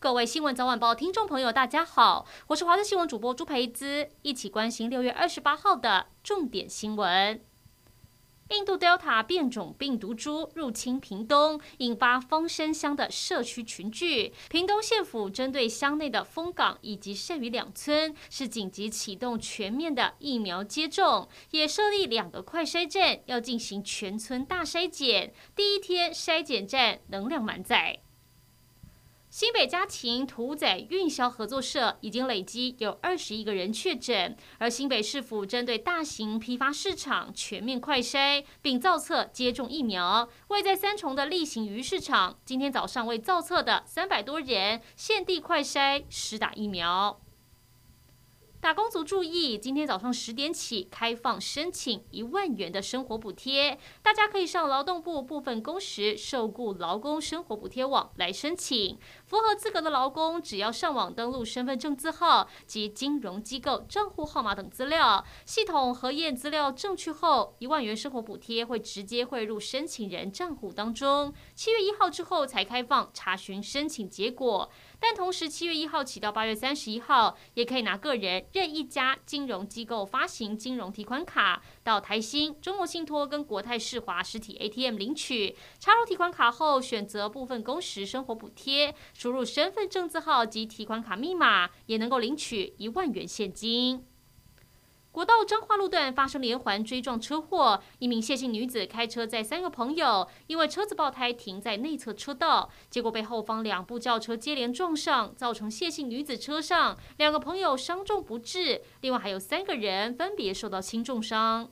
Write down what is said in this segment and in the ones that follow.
各位新闻早晚报听众朋友，大家好，我是华视新闻主播朱培姿，一起关心六月二十八号的重点新闻。印度 Delta 变种病毒株入侵屏东，引发丰生乡的社区群聚。屏东县府针对乡内的枫港以及剩余两村，是紧急启动全面的疫苗接种，也设立两个快筛站，要进行全村大筛检。第一天筛检站能量满载。新北家禽屠宰运销合作社已经累积有二十一个人确诊，而新北市府针对大型批发市场全面快筛，并造册接种疫苗。位在三重的例行鱼市场，今天早上为造册的三百多人现地快筛施打疫苗。打工族注意，今天早上十点起开放申请一万元的生活补贴，大家可以上劳动部部分工时受雇劳工生活补贴网来申请。符合资格的劳工，只要上网登录身份证字号及金融机构账户号码等资料，系统核验资料正确后，一万元生活补贴会直接汇入申请人账户当中。七月一号之后才开放查询申请结果。但同时，七月一号起到八月三十一号，也可以拿个人任一家金融机构发行金融提款卡，到台新、中国信托跟国泰世华实体 ATM 领取。插入提款卡后，选择部分工时生活补贴，输入身份证字号及提款卡密码，也能够领取一万元现金。国道彰化路段发生连环追撞车祸，一名谢姓女子开车载三个朋友，因为车子爆胎停在内侧车道，结果被后方两部轿车接连撞上，造成谢姓女子车上两个朋友伤重不治，另外还有三个人分别受到轻重伤。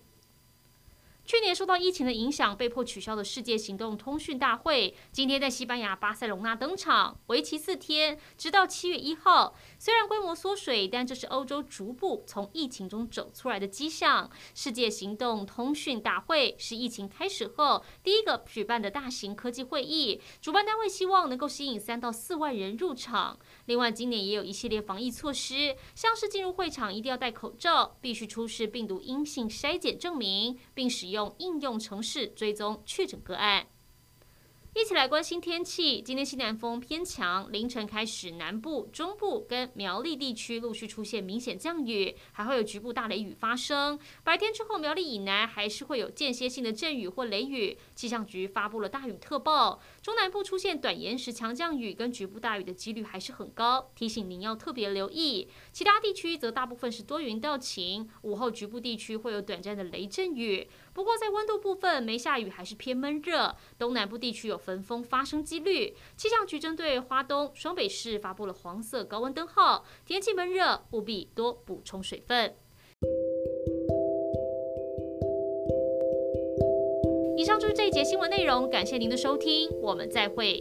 去年受到疫情的影响，被迫取消的世界行动通讯大会，今天在西班牙巴塞隆纳登场，为期四天，直到七月一号。虽然规模缩水，但这是欧洲逐步从疫情中走出来的迹象。世界行动通讯大会是疫情开始后第一个举办的大型科技会议，主办单位希望能够吸引三到四万人入场。另外，今年也有一系列防疫措施，像是进入会场一定要戴口罩，必须出示病毒阴性筛检证明，并使用。用应用程式追踪确诊个案。一起来关心天气。今天西南风偏强，凌晨开始，南部、中部跟苗栗地区陆续出现明显降雨，还会有局部大雷雨发生。白天之后，苗栗以南还是会有间歇性的阵雨或雷雨。气象局发布了大雨特报，中南部出现短延时强降雨跟局部大雨的几率还是很高，提醒您要特别留意。其他地区则大部分是多云到晴，午后局部地区会有短暂的雷阵雨。不过在温度部分，没下雨还是偏闷热，东南部地区有。焚风发生几率，气象局针对花东、双北市发布了黄色高温灯号，天气闷热，务必多补充水分。以上就是这一节新闻内容，感谢您的收听，我们再会。